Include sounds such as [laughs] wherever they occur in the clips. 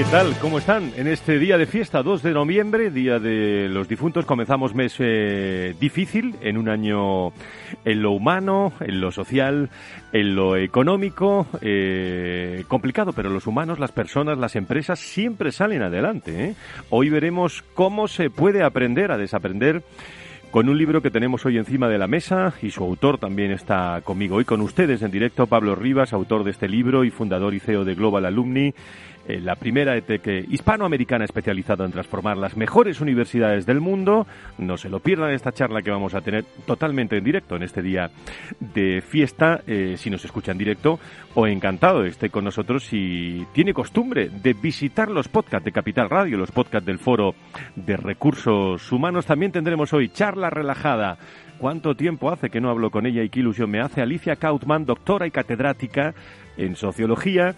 ¿Qué tal? ¿Cómo están? En este día de fiesta, 2 de noviembre, Día de los Difuntos, comenzamos mes eh, difícil, en un año en lo humano, en lo social, en lo económico, eh, complicado, pero los humanos, las personas, las empresas siempre salen adelante. ¿eh? Hoy veremos cómo se puede aprender a desaprender con un libro que tenemos hoy encima de la mesa y su autor también está conmigo. Hoy con ustedes en directo, Pablo Rivas, autor de este libro y fundador y CEO de Global Alumni. Eh, la primera ETEC hispanoamericana especializada en transformar las mejores universidades del mundo. No se lo pierdan esta charla que vamos a tener totalmente en directo en este día de fiesta, eh, si nos escucha en directo, o encantado esté con nosotros si tiene costumbre de visitar los podcasts de Capital Radio, los podcasts del Foro de Recursos Humanos. También tendremos hoy charla relajada ¿Cuánto tiempo hace que no hablo con ella y qué ilusión me hace? Alicia Kautman, doctora y catedrática en sociología,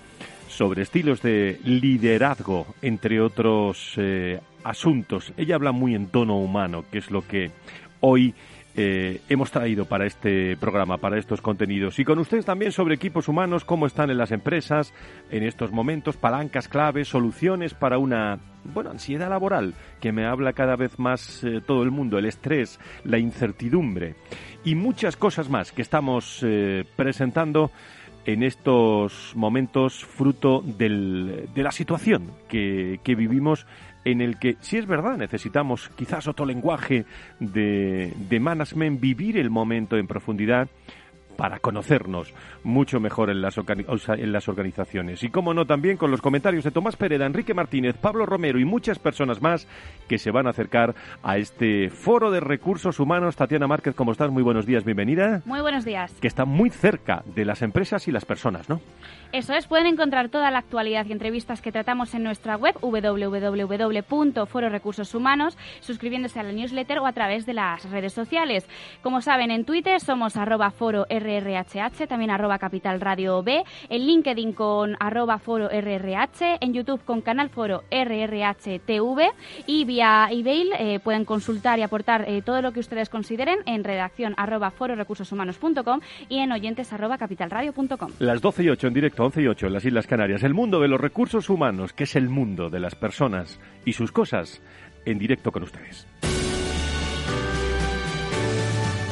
sobre estilos de liderazgo, entre otros eh, asuntos. Ella habla muy en tono humano, que es lo que hoy eh, hemos traído para este programa, para estos contenidos. Y con ustedes también sobre equipos humanos, cómo están en las empresas en estos momentos, palancas claves, soluciones para una bueno, ansiedad laboral que me habla cada vez más eh, todo el mundo, el estrés, la incertidumbre y muchas cosas más que estamos presentando en estos momentos fruto del, de la situación que, que, vivimos en el que, si es verdad, necesitamos quizás otro lenguaje de, de management, vivir el momento en profundidad, para conocernos mucho mejor en las, en las organizaciones. Y como no, también con los comentarios de Tomás Pereda, Enrique Martínez, Pablo Romero y muchas personas más que se van a acercar a este foro de recursos humanos. Tatiana Márquez, ¿cómo estás? Muy buenos días, bienvenida. Muy buenos días. Que está muy cerca de las empresas y las personas, ¿no? Eso es, pueden encontrar toda la actualidad y entrevistas que tratamos en nuestra web www.fororecursoshumanos, suscribiéndose a la newsletter o a través de las redes sociales. Como saben, en Twitter somos arroba foro RRHH, también arroba Capital Radio B, en LinkedIn con arroba foro RRH, en YouTube con canal foro RRHTV y vía email eh, pueden consultar y aportar eh, todo lo que ustedes consideren en redacción arroba fororecursoshumanos.com y en oyentes arroba capitalradio.com. Las 12 y 8 en directo, 11 y 8 en las Islas Canarias. El mundo de los recursos humanos, que es el mundo de las personas y sus cosas, en directo con ustedes.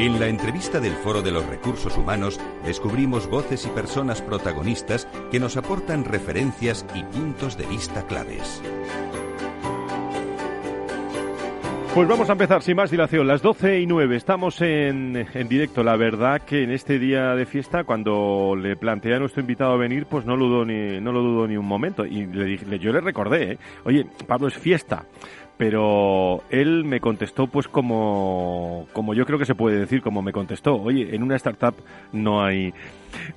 En la entrevista del Foro de los Recursos Humanos descubrimos voces y personas protagonistas que nos aportan referencias y puntos de vista claves. Pues vamos a empezar sin más dilación, las 12 y 9, estamos en, en, directo. La verdad que en este día de fiesta, cuando le planteé a nuestro invitado a venir, pues no lo dudo ni, no lo dudo ni un momento. Y le yo le recordé, ¿eh? oye, Pablo, es fiesta pero él me contestó pues como, como yo creo que se puede decir, como me contestó, oye, en una startup no hay,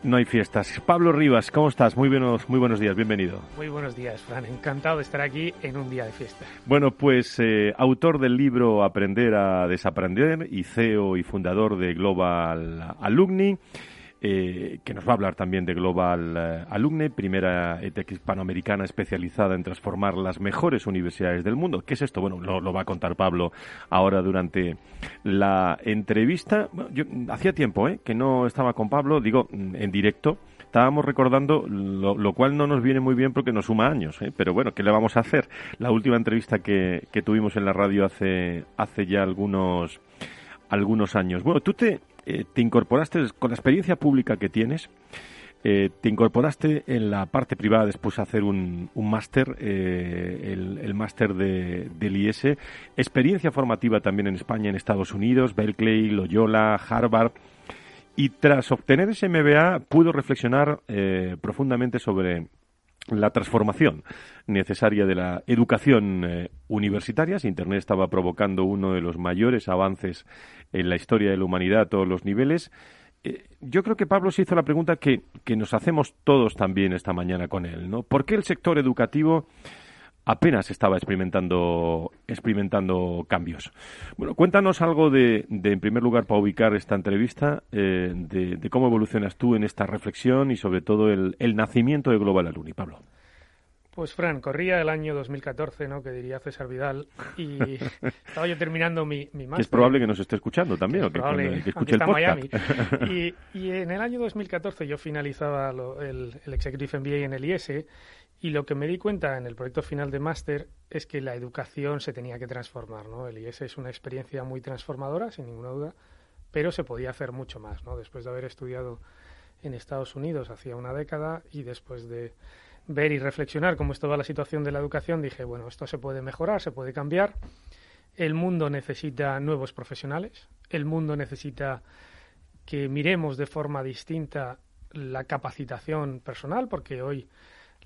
no hay fiestas. Pablo Rivas, ¿cómo estás? Muy buenos, muy buenos días, bienvenido. Muy buenos días, Fran, encantado de estar aquí en un día de fiesta. Bueno, pues eh, autor del libro Aprender a Desaprender y CEO y fundador de Global Alumni. Eh, que nos va a hablar también de Global eh, Alumne, primera ETEC hispanoamericana especializada en transformar las mejores universidades del mundo. ¿Qué es esto? Bueno, lo, va a contar Pablo ahora durante la entrevista. hacía tiempo ¿eh? que no estaba con Pablo, digo, en directo estábamos recordando, lo, cual no nos viene muy bien porque nos suma años, ¿eh? pero bueno, ¿qué le vamos a hacer? La última entrevista que, que tuvimos en la radio hace, hace ya algunos, algunos años. Bueno, tú te, eh, te incorporaste con la experiencia pública que tienes. Eh, te incorporaste en la parte privada después a hacer un, máster, eh, el, máster de, del IES, experiencia formativa también en España, en Estados Unidos, Berkeley, Loyola, Harvard, y tras obtener ese MBA pudo reflexionar profundamente sobre la transformación necesaria de la educación eh, universitaria. Internet estaba provocando uno de los mayores avances en la historia de la humanidad a todos los niveles. Eh, yo creo que Pablo se hizo la pregunta que, que, nos hacemos todos también esta mañana con él, ¿no? ¿Por qué el sector educativo apenas estaba experimentando, experimentando cambios. Bueno, cuéntanos algo de, en primer lugar, para ubicar esta entrevista, eh, de, cómo evolucionas tú en esta reflexión y sobre todo el, nacimiento de Global Alumni. Pablo. Pues Fran, corría el año 2014, ¿no? Que diría César Vidal, y [laughs] estaba yo terminando mi, mi máster. Es probable que nos esté escuchando también, o que, escuche el podcast. [laughs] Y, y, en el año 2014 yo finalizaba el, el Executive MBA en el IES y lo que me di cuenta en el proyecto final de máster es que la educación se tenía que transformar, ¿no? El IES es una experiencia muy transformadora, sin ninguna duda, pero se podía hacer mucho más, ¿no? Después de haber estudiado en Estados Unidos hacía una década y después de ver y reflexionar cómo estaba la situación de la educación, dije, bueno, esto se puede mejorar, se puede cambiar. El mundo necesita nuevos profesionales, el mundo necesita que miremos de forma distinta la capacitación personal, porque hoy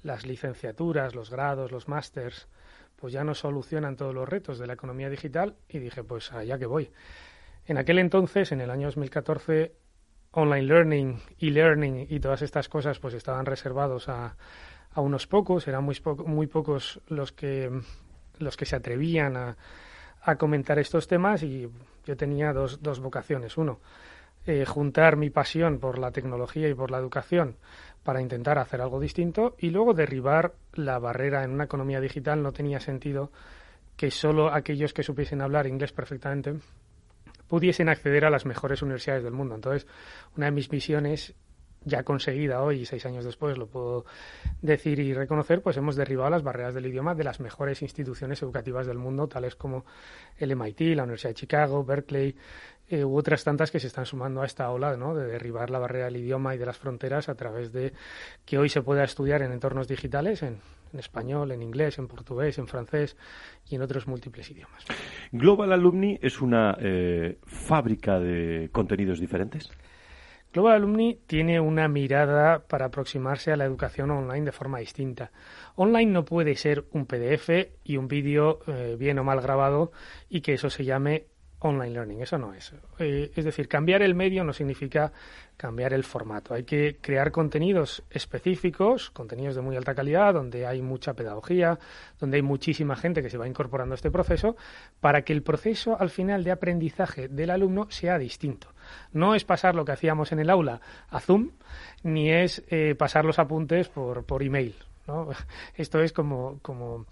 las licenciaturas, los grados, los másters, pues ya no solucionan todos los retos de la economía digital y dije, pues allá que voy. En aquel entonces, en el año 2014, online learning, e-learning y todas estas cosas pues estaban reservados a, a unos pocos, eran muy, muy pocos los que, los que se atrevían a, a comentar estos temas y yo tenía dos, dos vocaciones. Uno, eh, juntar mi pasión por la tecnología y por la educación para intentar hacer algo distinto y luego derribar la barrera en una economía digital. No tenía sentido que solo aquellos que supiesen hablar inglés perfectamente pudiesen acceder a las mejores universidades del mundo. Entonces, una de mis misiones ya conseguida hoy, seis años después, lo puedo decir y reconocer, pues hemos derribado las barreras del idioma de las mejores instituciones educativas del mundo, tales como el MIT, la Universidad de Chicago, Berkeley, eh, u otras tantas que se están sumando a esta ola ¿no? de derribar la barrera del idioma y de las fronteras a través de que hoy se pueda estudiar en entornos digitales, en, español, en inglés, en portugués, en francés y en otros múltiples idiomas. Global Alumni es una eh, fábrica de contenidos diferentes. Global Alumni tiene una mirada para aproximarse a la educación online de forma distinta. Online no puede ser un PDF y un vídeo eh, bien o mal grabado y que eso se llame online learning, eso no es. Eh, es decir, cambiar el medio no significa cambiar el formato. Hay que crear contenidos específicos, contenidos de muy alta calidad, donde hay mucha pedagogía, donde hay muchísima gente que se va incorporando a este proceso, para que el proceso al final de aprendizaje del alumno sea distinto. No es pasar lo que hacíamos en el aula a Zoom, ni es eh, pasar los apuntes por, por email. ¿No? [laughs] Esto es como, como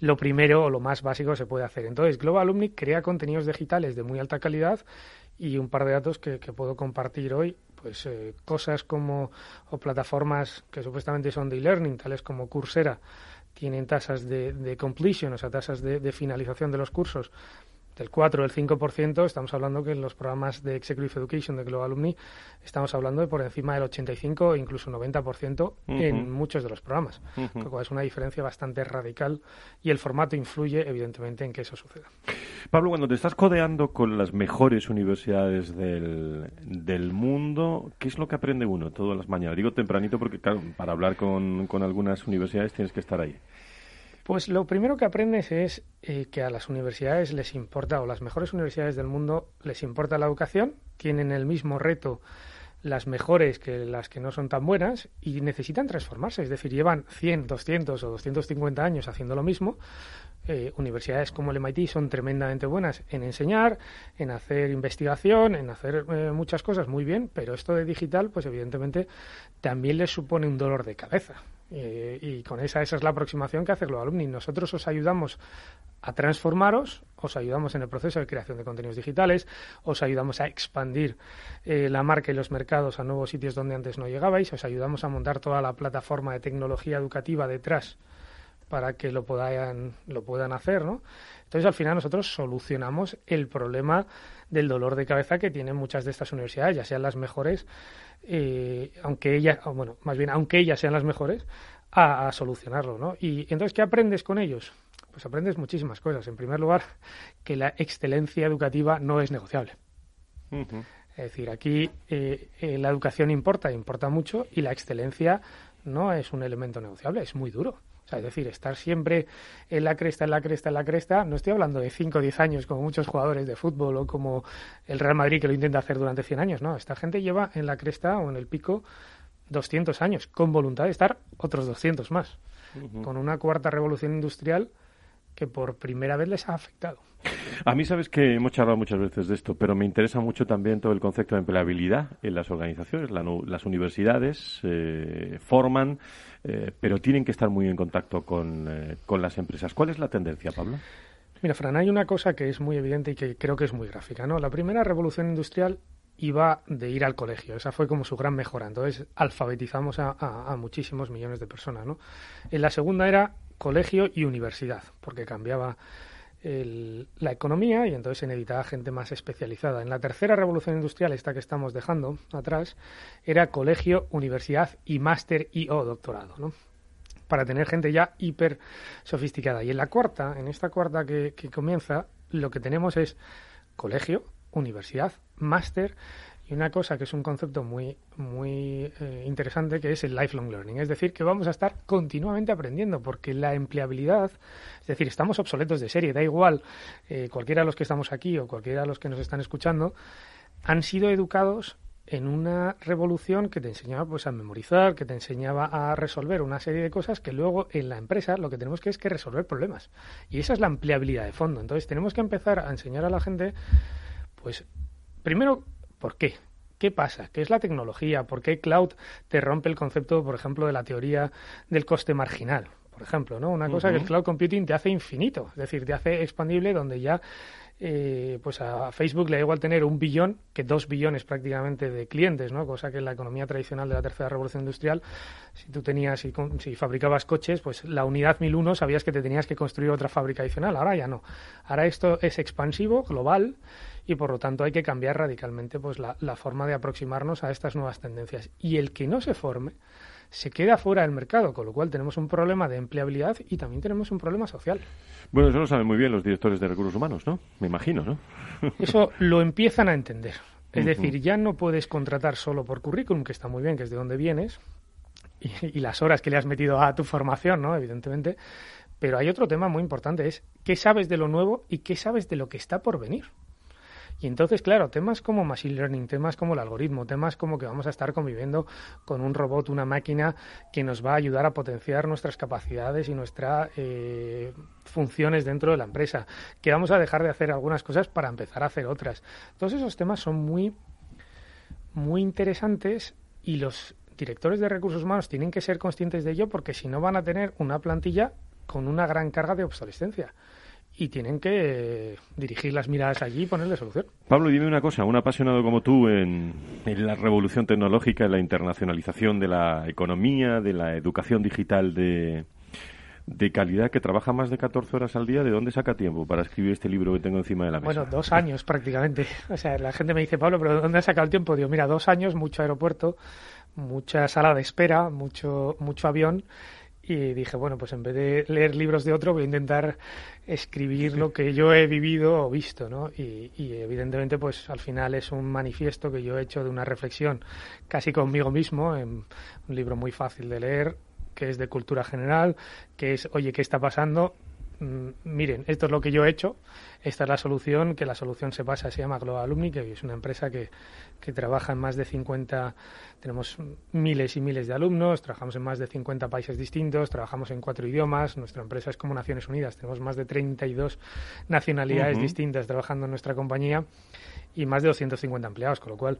lo primero o lo más básico que se puede hacer. Entonces, Global Alumni crea contenidos digitales de muy alta calidad y un par de datos que, puedo compartir hoy, pues eh, cosas como o plataformas que supuestamente son de e-learning, tales como Coursera, tienen tasas de, completion, o sea, tasas de finalización de los cursos del 4 o el 5%, estamos hablando que en los programas de Executive Education de Global Alumni estamos hablando de por encima del 85 o incluso 90% en muchos de los programas, lo cual es una diferencia bastante radical y el formato influye evidentemente en que eso suceda. Pablo, cuando te estás codeando con las mejores universidades del, del mundo, ¿qué es lo que aprende uno todas las mañanas? Digo tempranito porque, claro, para hablar con, con algunas universidades tienes que estar ahí. Pues lo primero que aprendes es eh, que a las universidades les importa, o las mejores universidades del mundo les importa la educación, tienen el mismo reto las mejores que las que no son tan buenas y necesitan transformarse. Es decir, llevan 100, 200 o 250 años haciendo lo mismo. Eh, universidades como el MIT son tremendamente buenas en enseñar, en hacer investigación, en hacer eh, muchas cosas muy bien, pero esto de digital, pues evidentemente también les supone un dolor de cabeza. Eh, y con esa, esa es la aproximación que hace Global Alumni. Nosotros os ayudamos a transformaros, os ayudamos en el proceso de creación de contenidos digitales, os ayudamos a expandir eh, la marca y los mercados a nuevos sitios donde antes no llegabais, os ayudamos a montar toda la plataforma de tecnología educativa detrás para que lo puedan, lo puedan hacer, ¿no? Entonces, al final, nosotros solucionamos el problema del dolor de cabeza que tienen muchas de estas universidades, ya sean las mejores eh, aunque ellas, bueno, más bien, aunque ellas sean las mejores, a, solucionarlo, ¿no? Y entonces, ¿qué aprendes con ellos? Pues aprendes muchísimas cosas. En primer lugar, que la excelencia educativa no es negociable. Es decir, aquí eh, eh, la educación importa, importa mucho, y la excelencia no es un elemento negociable, es muy duro es decir, estar siempre en la cresta, en la cresta, en la cresta, no estoy hablando de 5 o 10 años como muchos jugadores de fútbol o como el Real Madrid que lo intenta hacer durante 100 años, no, esta gente lleva en la cresta o en el pico 200 años, con voluntad de estar otros 200 más, con una cuarta revolución industrial que por primera vez les ha afectado. A mí sabes que hemos charlado muchas veces de esto, pero me interesa mucho también todo el concepto de empleabilidad en las organizaciones. las universidades eh, forman, eh, pero tienen que estar muy en contacto con, eh, con las empresas. ¿Cuál es la tendencia, Pablo? Mira, Fran, hay una cosa que es muy evidente y que creo que es muy gráfica. ¿no? La primera revolución industrial iba de ir al colegio. Esa fue como su gran mejora. Entonces alfabetizamos a, a, muchísimos millones de personas. ¿no? En la segunda era colegio y universidad, porque cambiaba la economía y entonces se necesitaba gente más especializada. En la tercera revolución industrial, esta que estamos dejando atrás, era colegio, universidad y máster y o doctorado, ¿no? Para tener gente ya hiper sofisticada. Y en la cuarta, en esta cuarta que comienza, lo que tenemos es colegio, universidad, máster una cosa que es un concepto muy, muy eh, interesante que es el lifelong learning. Es decir, que vamos a estar continuamente aprendiendo porque la empleabilidad, es decir, estamos obsoletos de serie, da igual eh, cualquiera de los que estamos aquí o cualquiera de los que nos están escuchando, han sido educados en una revolución que te enseñaba pues a memorizar, que te enseñaba a resolver una serie de cosas que luego en la empresa lo que tenemos que es que resolver problemas. Y esa es la empleabilidad de fondo. Entonces tenemos que empezar a enseñar a la gente pues primero ¿Por qué? ¿Qué pasa? ¿Qué es la tecnología? ¿Por qué cloud te rompe el concepto, por ejemplo, de la teoría del coste marginal? Por ejemplo, ¿no? Una cosa que el cloud computing te hace infinito, es decir, te hace expandible donde ya eh, pues a Facebook le da igual tener un billón que dos billones prácticamente de clientes, ¿no? Cosa que en la economía tradicional de la tercera revolución industrial, si tú tenías, si, si fabricabas coches, pues la unidad 1001 sabías que te tenías que construir otra fábrica adicional. Ahora ya no. Ahora esto es expansivo, global y por lo tanto hay que cambiar radicalmente pues la, forma de aproximarnos a estas nuevas tendencias. Y el que no se forme se queda fuera del mercado, con lo cual tenemos un problema de empleabilidad y también tenemos un problema social. Bueno, eso lo saben muy bien los directores de recursos humanos, ¿no? Me imagino, ¿no? [laughs] Eso lo empiezan a entender. Es decir, ya no puedes contratar solo por currículum, que está muy bien, que es de donde vienes, y, y, las horas que le has metido a tu formación, ¿no? Evidentemente. Pero hay otro tema muy importante, es qué sabes de lo nuevo y qué sabes de lo que está por venir. Y entonces, claro, temas como Machine Learning, temas como el algoritmo, temas como que vamos a estar conviviendo con un robot, una máquina que nos va a ayudar a potenciar nuestras capacidades y nuestras eh, funciones dentro de la empresa, que vamos a dejar de hacer algunas cosas para empezar a hacer otras. Todos esos temas son muy, muy interesantes y los directores de recursos humanos tienen que ser conscientes de ello porque si no van a tener una plantilla con una gran carga de obsolescencia y tienen que dirigir las miradas allí y ponerle solución. Pablo, dime una cosa, un apasionado como tú en, la revolución tecnológica, en la internacionalización de la economía, de la educación digital de, de calidad que trabaja más de 14 horas al día, ¿de dónde saca tiempo para escribir este libro que tengo encima de la mesa? Bueno, dos años prácticamente. O sea, la gente me dice, Pablo, ¿pero dónde has sacado el tiempo? Digo, mira, dos años, mucho aeropuerto, mucha sala de espera, mucho, mucho avión y dije, bueno, pues en vez de leer libros de otro, voy a intentar escribir lo que yo he vivido o visto, ¿no? Y, evidentemente, pues al final es un manifiesto que yo he hecho de una reflexión casi conmigo mismo, en un libro muy fácil de leer, que es de cultura general, que es, oye, ¿qué está pasando? Mm, miren, esto es lo que yo he hecho, esta es la solución, que la solución se basa, se llama Global Alumni, que es una empresa que, que trabaja en más de 50, tenemos miles y miles de alumnos, trabajamos en más de 50 países distintos, trabajamos en cuatro idiomas, nuestra empresa es como Naciones Unidas, tenemos más de 32 nacionalidades distintas trabajando en nuestra compañía y más de 250 empleados, con lo cual,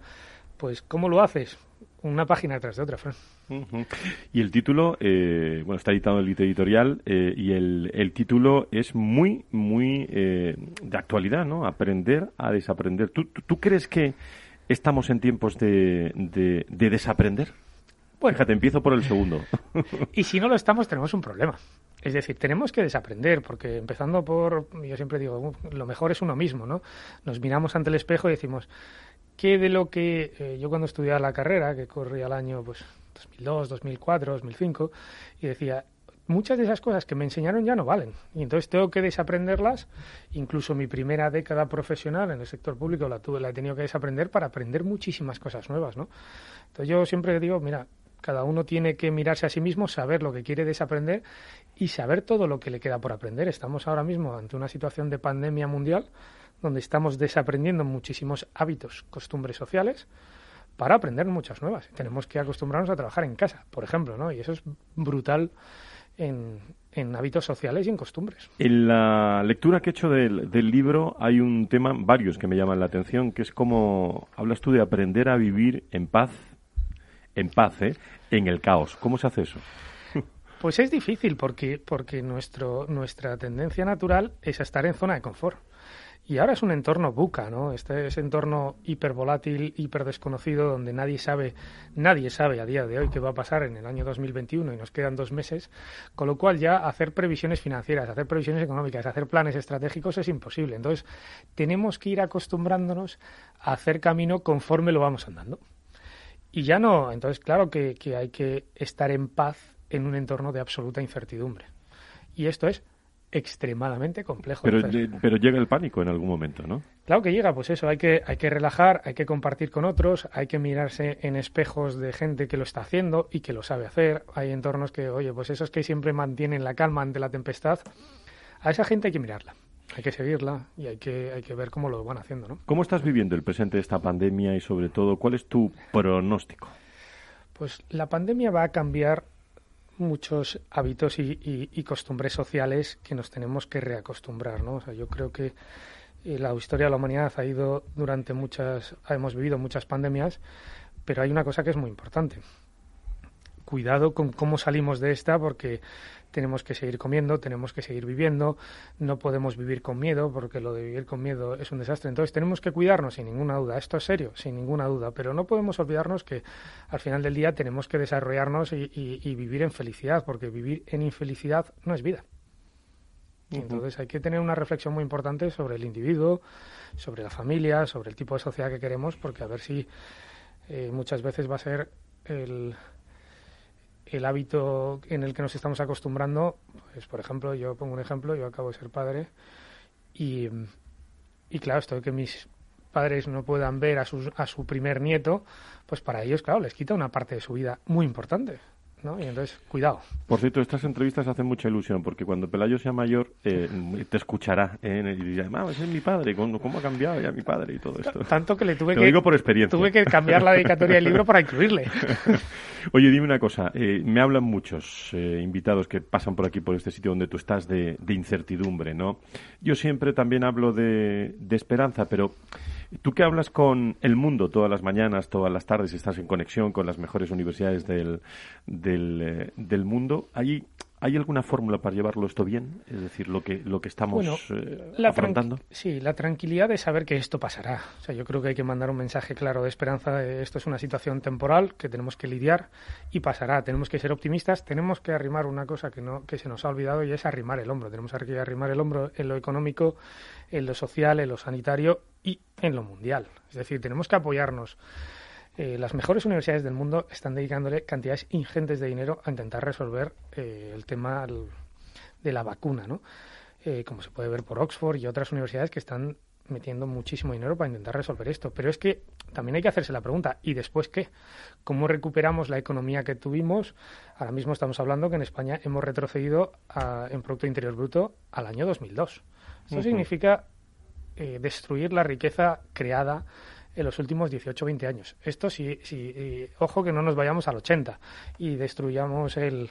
pues, ¿cómo lo haces? Una página detrás de otra, Fran. Y el título, eh, bueno, está editado en el editorial eh, y el, el, título es muy, muy eh, de actualidad, ¿no? Aprender a desaprender. ¿Tú, tú, crees que estamos en tiempos de, de, de desaprender? Bueno, Fíjate, empiezo por el segundo. [laughs] y si no lo estamos, tenemos un problema. Es decir, tenemos que desaprender, porque empezando por, yo siempre digo, lo mejor es uno mismo, ¿no? Nos miramos ante el espejo y decimos, ¿qué de lo que eh, yo cuando estudiaba la carrera, que corría el año pues 2002, 2004, 2005, y decía, muchas de esas cosas que me enseñaron ya no valen. Y entonces tengo que desaprenderlas. Incluso mi primera década profesional en el sector público la tuve, la he tenido que desaprender para aprender muchísimas cosas nuevas, ¿no? Entonces yo siempre digo, mira, cada uno tiene que mirarse a sí mismo, saber lo que quiere desaprender y saber todo lo que le queda por aprender. Estamos ahora mismo ante una situación de pandemia mundial donde estamos desaprendiendo muchísimos hábitos, costumbres sociales para aprender muchas nuevas. Tenemos que acostumbrarnos a trabajar en casa, por ejemplo, ¿no? Y eso es brutal en, hábitos sociales y en costumbres. En la lectura que he hecho del, del, libro hay un tema, varios que me llaman la atención, que es como hablas tú de aprender a vivir en paz en paz, ¿eh? en el caos. ¿Cómo se hace eso? [laughs] Pues es difícil porque, porque nuestro, nuestra tendencia natural es a estar en zona de confort. Y ahora es un entorno buca, ¿no? Este es entorno hipervolátil, hiper desconocido, donde nadie sabe, nadie sabe a día de hoy qué va a pasar en el año 2021 y nos quedan dos meses, con lo cual ya hacer previsiones financieras, hacer previsiones económicas, hacer planes estratégicos es imposible. Entonces, tenemos que ir acostumbrándonos a hacer camino conforme lo vamos andando. Y ya no, entonces claro que, hay que estar en paz en un entorno de absoluta incertidumbre. Y esto es extremadamente complejo. Pero, pero llega el pánico en algún momento, ¿no? Claro que llega, pues eso, hay que, hay que relajar, hay que compartir con otros, hay que mirarse en espejos de gente que lo está haciendo y que lo sabe hacer. Hay entornos que, oye, pues esos que siempre mantienen la calma ante la tempestad, a esa gente hay que mirarla hay que seguirla y hay que, hay que ver cómo lo van haciendo. ¿no? ¿Cómo estás viviendo el presente de esta pandemia y sobre todo cuál es tu pronóstico? Pues la pandemia va a cambiar muchos hábitos y, y, costumbres sociales que nos tenemos que reacostumbrar. ¿no? O sea, yo creo que eh, la historia de la humanidad ha ido durante muchas, hemos vivido muchas pandemias, pero hay una cosa que es muy importante. Cuidado con cómo salimos de esta porque tenemos que seguir comiendo, tenemos que seguir viviendo, no podemos vivir con miedo, porque lo de vivir con miedo es un desastre. Entonces tenemos que cuidarnos, sin ninguna duda. Esto es serio, sin ninguna duda, pero no podemos olvidarnos que al final del día tenemos que desarrollarnos y, vivir en felicidad, porque vivir en infelicidad no es vida. Entonces hay que tener una reflexión muy importante sobre el individuo, sobre la familia, sobre el tipo de sociedad que queremos, porque a ver si eh, muchas veces va a ser el, el hábito en el que nos estamos acostumbrando, pues por ejemplo, yo pongo un ejemplo, yo acabo de ser padre y, y claro, esto de que mis padres no puedan ver a, sus, a su primer nieto, pues para ellos, claro, les quita una parte de su vida muy importante. ¿No? Y entonces, cuidado. Por cierto, estas entrevistas hacen mucha ilusión, porque cuando Pelayo sea mayor, eh, te escuchará ¿eh? y dirá, ah, ese es mi padre, ¿cómo, ha cambiado ya mi padre y todo esto? Tanto que le tuve que... digo por experiencia. Tuve que cambiar la dedicatoria del libro para incluirle. [laughs] Oye, dime una cosa, eh, me hablan muchos eh, invitados que pasan por aquí, por este sitio donde tú estás, de, de incertidumbre, ¿no? Yo siempre también hablo de, de esperanza, pero Tú que hablas con el mundo todas las mañanas, todas las tardes, estás en conexión con las mejores universidades del, del, eh, mundo, ¿hay, ¿hay alguna fórmula para llevarlo esto bien? Es decir, lo que, lo que estamos eh, afrontando. Sí, la tranquilidad de saber que esto pasará. O sea, yo creo que hay que mandar un mensaje claro de esperanza. esto es una situación temporal que tenemos que lidiar y pasará. Tenemos que ser optimistas. Tenemos que arrimar una cosa que, no, que se nos ha olvidado y es arrimar el hombro. Tenemos que arrimar el hombro en lo económico, en lo social, en lo sanitario y en lo mundial. Es decir, tenemos que apoyarnos. Eh, las mejores universidades del mundo están dedicándole cantidades ingentes de dinero a intentar resolver eh, el tema de la vacuna, ¿no? Eh, como se puede ver por Oxford y otras universidades que están metiendo muchísimo dinero para intentar resolver esto. Pero es que también hay que hacerse la pregunta, ¿y después qué? ¿Cómo recuperamos la economía que tuvimos? Ahora mismo estamos hablando que en España hemos retrocedido en Producto Interior Bruto al año 2002. Eso significa eh, destruir la riqueza creada en los últimos 18 o 20 años. Esto sí, sí ojo que no nos vayamos al 80 y destruyamos el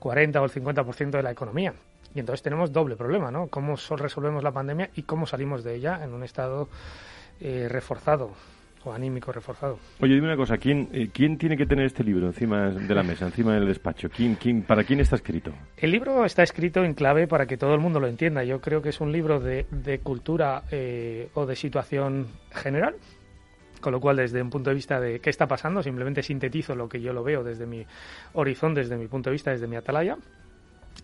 40 o el 50% de la economía. Y entonces tenemos doble problema, ¿no? Cómo resolvemos la pandemia y cómo salimos de ella en un estado eh, reforzado o anímico reforzado. Oye, dime una cosa, ¿quién, eh, ¿quién tiene que tener este libro encima de la mesa, encima del despacho? ¿Quién, quién, ¿Para quién está escrito? El libro está escrito en clave para que todo el mundo lo entienda. Yo creo que es un libro de, de cultura eh, o de situación general, con lo cual, desde un punto de vista de qué está pasando, simplemente sintetizo lo que yo lo veo desde mi horizonte, desde mi punto de vista, desde mi atalaya.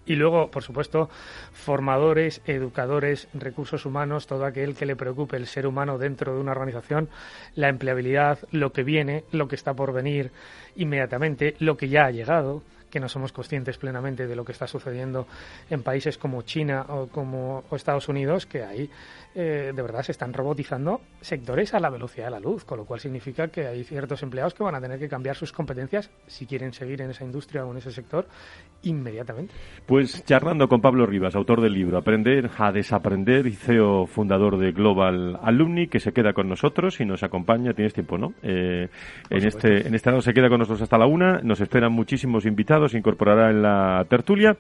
Y luego, por supuesto, formadores, educadores, recursos humanos, todo aquel que le preocupe el ser humano dentro de una organización, la empleabilidad, lo que viene, lo que está por venir inmediatamente, lo que ya ha llegado, que no somos conscientes plenamente de lo que está sucediendo en países como China o como Estados Unidos, que ahí eh, de verdad se están robotizando sectores a la velocidad de la luz, con lo cual significa que hay ciertos empleados que van a tener que cambiar sus competencias si quieren seguir en esa industria o en ese sector inmediatamente. Pues charlando con Pablo Rivas, autor del libro Aprender a desaprender y CEO fundador de Global Alumni, que se queda con nosotros y nos acompaña. Tienes tiempo, ¿no? Eh, en este en este lado se queda con nosotros hasta la una. Nos esperan muchísimos invitados. Se incorporará en la tertulia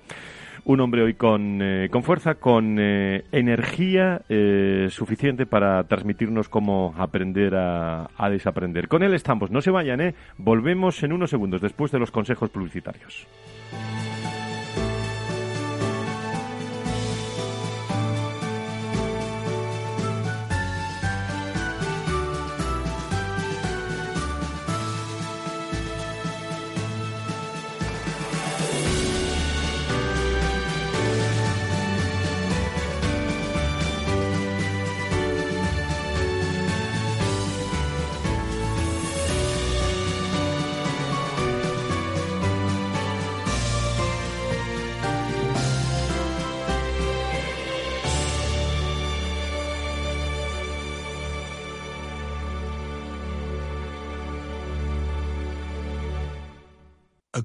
un hombre hoy con, eh, con fuerza, con eh, energía eh, suficiente para transmitirnos cómo aprender a, a, desaprender. Con él estamos, no se vayan, ¿eh? volvemos en unos segundos después de los consejos publicitarios.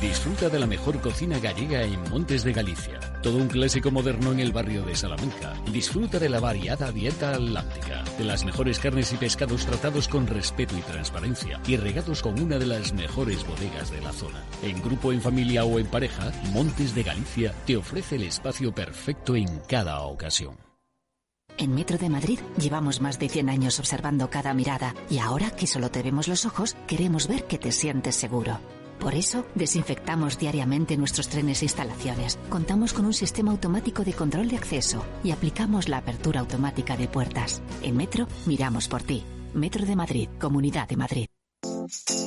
Disfruta de la mejor cocina gallega en Montes de Galicia. Todo un clásico moderno en el barrio de Salamanca. Disfruta de la variada dieta atlántica, de las mejores carnes y pescados tratados con respeto y transparencia y regados con una de las mejores bodegas de la zona. En grupo, en familia o en pareja, Montes de Galicia te ofrece el espacio perfecto en cada ocasión. En Metro de Madrid llevamos más de 100 años observando cada mirada y ahora que solo te vemos los ojos, queremos ver que te sientes seguro. Por eso, desinfectamos diariamente nuestros trenes e instalaciones. Contamos con un sistema automático de control de acceso y aplicamos la apertura automática de puertas. En Metro, miramos por ti. Metro de Madrid, Comunidad de Madrid.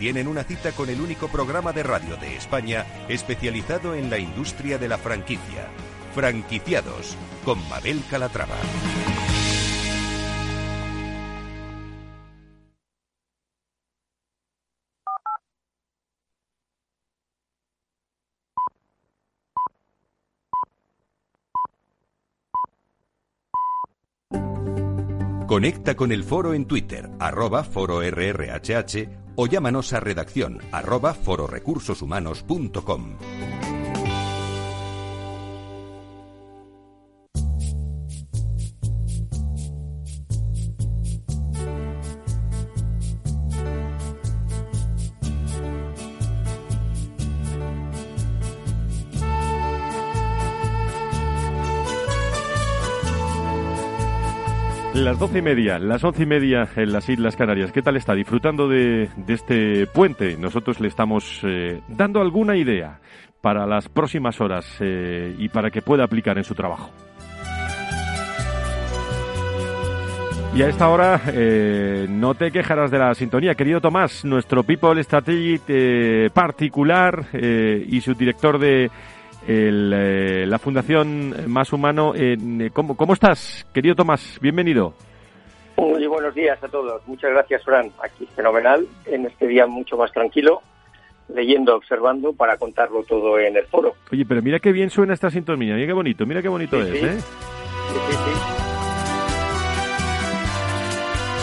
tienen una cita con el único programa de radio de España especializado en la industria de la franquicia. Franquiciados con Mabel Calatrava. Conecta con el foro en Twitter, arroba fororrhh o llámanos a redacción arroba fororecursoshumanos.com. Las doce y media, las once y media en las Islas Canarias. ¿Qué tal está? Disfrutando de, este puente. Nosotros le estamos eh, dando alguna idea para las próximas horas eh, y para que pueda aplicar en su trabajo. Y a esta hora eh, no te quejarás de la sintonía. Querido Tomás, nuestro People Strategy particular y su director de el, eh, la Fundación Más Humano. Eh, ¿cómo, ¿Cómo estás, querido Tomás? Bienvenido. Muy buenos días a todos. Muchas gracias, Fran. Aquí fenomenal, en este día mucho más tranquilo, leyendo, observando para contarlo todo en el foro. Oye, pero mira qué bien suena esta sintonía. Mira qué bonito, mira qué bonito es, ¿eh?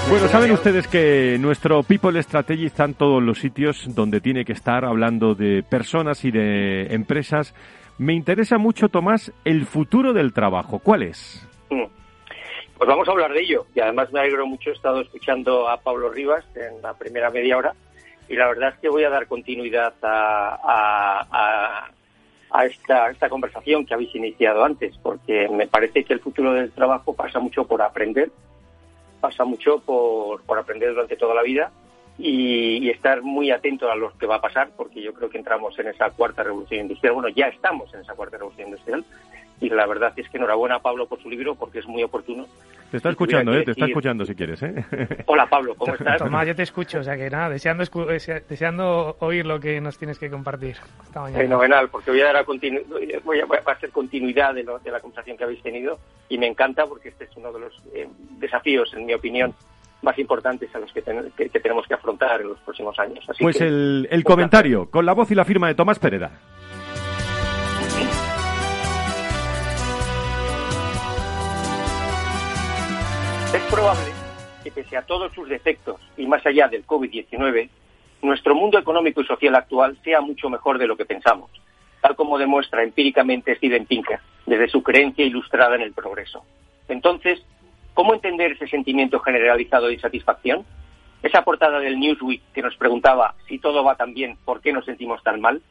Bueno, saben ustedes que nuestro People Strategy está en todos los sitios donde tiene que estar hablando de personas y de empresas me interesa mucho, Tomás, el futuro del trabajo. ¿Cuál es? Mm. Pues vamos a hablar de ello. Y además me alegro mucho, he estado escuchando a Pablo Rivas en la primera media hora y la verdad es que voy a dar continuidad a, esta, esta conversación que habéis iniciado antes, porque me parece que el futuro del trabajo pasa mucho por aprender, pasa mucho por, por aprender durante toda la vida y, estar muy atento a lo que va a pasar, porque yo creo que entramos en esa cuarta revolución industrial. Bueno, ya estamos en esa cuarta revolución industrial. Y la verdad es que enhorabuena a Pablo por su libro, porque es muy oportuno. Te está escuchando, ¿eh? Te está escuchando si quieres, ¿eh? [laughs] Hola, Pablo, ¿cómo [laughs] estás? Tomás, yo te escucho, o sea que nada, deseando, deseando oír lo que nos tienes que compartir esta mañana. Fenomenal, porque voy a dar a, continu voy a, ser continuidad de, lo, de la conversación que habéis tenido y me encanta porque este es uno de los eh, desafíos, en mi opinión, más importantes a los que, tenemos que afrontar en los próximos años. pues el, el comentario, con la voz y la firma de Tomás Pereda. Es probable que pese a todos sus defectos y más allá del COVID-19, nuestro mundo económico y social actual sea mucho mejor de lo que pensamos, tal como demuestra empíricamente Steven Pinker desde su creencia ilustrada en el progreso. Entonces, ¿Cómo entender ese sentimiento generalizado de insatisfacción? Esa portada del Newsweek que nos preguntaba si todo va tan bien, ¿por qué nos sentimos tan mal?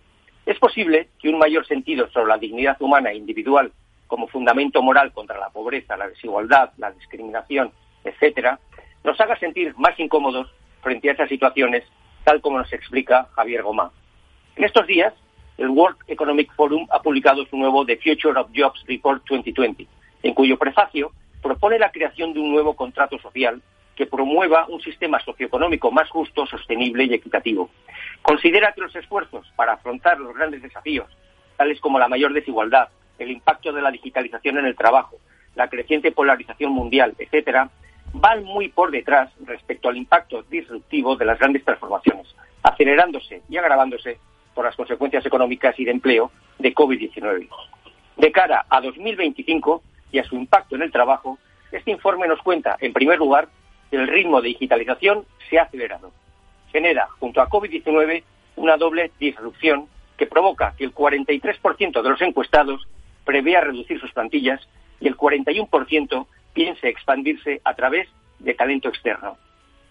Es posible que un mayor sentido sobre la dignidad humana e individual como fundamento moral contra la pobreza, la desigualdad, la discriminación, etcétera, nos haga sentir más incómodos frente a esas situaciones, tal como nos explica Javier Gomá. En estos días, el World Economic Forum ha publicado su nuevo The Future of Jobs Report 2020, en cuyo prefacio propone la creación de un nuevo contrato social que promueva un sistema socioeconómico más justo, sostenible y equitativo. Considera que los esfuerzos para afrontar los grandes desafíos, tales como la mayor desigualdad, el impacto de la digitalización en el trabajo, la creciente polarización mundial, etcétera, van muy por detrás respecto al impacto disruptivo de las grandes transformaciones, acelerándose y agravándose por las consecuencias económicas y de empleo de COVID-19. De cara a 2025, y a su impacto en el trabajo, este informe nos cuenta, en primer lugar, que el ritmo de digitalización se ha acelerado. Genera, junto a COVID-19, una doble disrupción que provoca que el 43% de los encuestados prevea reducir sus plantillas y el 41% piense expandirse a través de talento externo.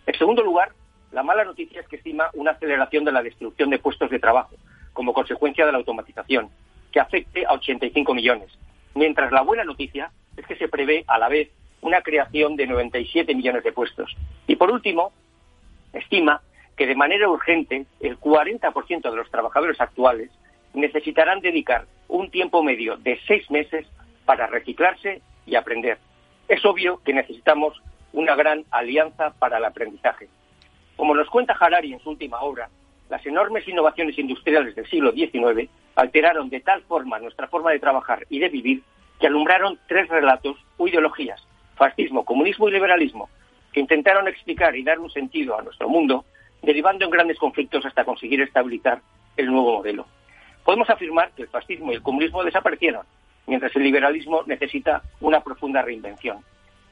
En segundo lugar, la mala noticia es que estima una aceleración de la destrucción de puestos de trabajo como consecuencia de la automatización, que afecte a 85 millones, mientras la buena noticia es que se prevé a la vez una creación de 97 millones de puestos. Y por último, estima que de manera urgente el 40% de los trabajadores actuales necesitarán dedicar un tiempo medio de seis meses para reciclarse y aprender. Es obvio que necesitamos una gran alianza para el aprendizaje. Como nos cuenta Harari en su última obra, las enormes innovaciones industriales del siglo XIX alteraron de tal forma nuestra forma de trabajar y de vivir que alumbraron tres relatos o ideologías, fascismo, comunismo y liberalismo, que intentaron explicar y dar un sentido a nuestro mundo, derivando en grandes conflictos hasta conseguir estabilizar el nuevo modelo. Podemos afirmar que el fascismo y el comunismo desaparecieron, mientras el liberalismo necesita una profunda reinvención.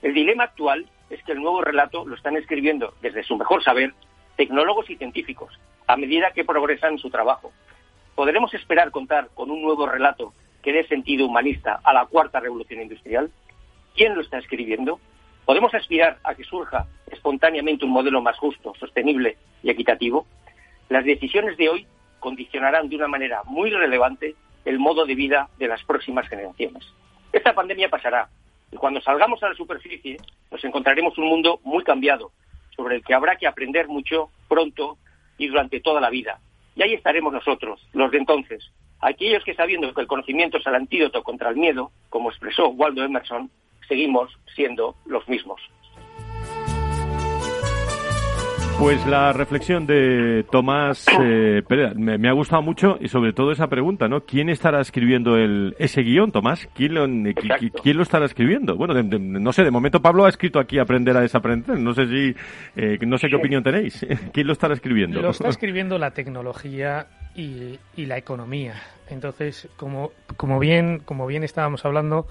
El dilema actual es que el nuevo relato lo están escribiendo desde su mejor saber tecnólogos y científicos, a medida que progresan en su trabajo. ¿Podremos esperar contar con un nuevo relato que dé sentido humanista a la cuarta revolución industrial? ¿Quién lo está escribiendo? ¿Podemos aspirar a que surja espontáneamente un modelo más justo, sostenible y equitativo? Las decisiones de hoy condicionarán de una manera muy relevante el modo de vida de las próximas generaciones. Esta pandemia pasará y cuando salgamos a la superficie nos encontraremos un mundo muy cambiado, sobre el que habrá que aprender mucho pronto y durante toda la vida. Y ahí estaremos nosotros, los de entonces, aquellos que sabiendo que el conocimiento es el antídoto contra el miedo, como expresó Waldo Emerson, seguimos siendo los mismos. Pues la reflexión de Tomás eh, me, ha gustado mucho y sobre todo esa pregunta, ¿no? ¿Quién estará escribiendo el, ese guion, Tomás? ¿Quién lo, ¿quién lo estará escribiendo? Bueno, no sé, de momento Pablo ha escrito aquí Aprender a desaprender. No sé si, eh, no sé qué opinión tenéis. [laughs] ¿Quién lo estará escribiendo? Lo está escribiendo la tecnología y, y la economía. Entonces, como, como, bien, como bien estábamos hablando,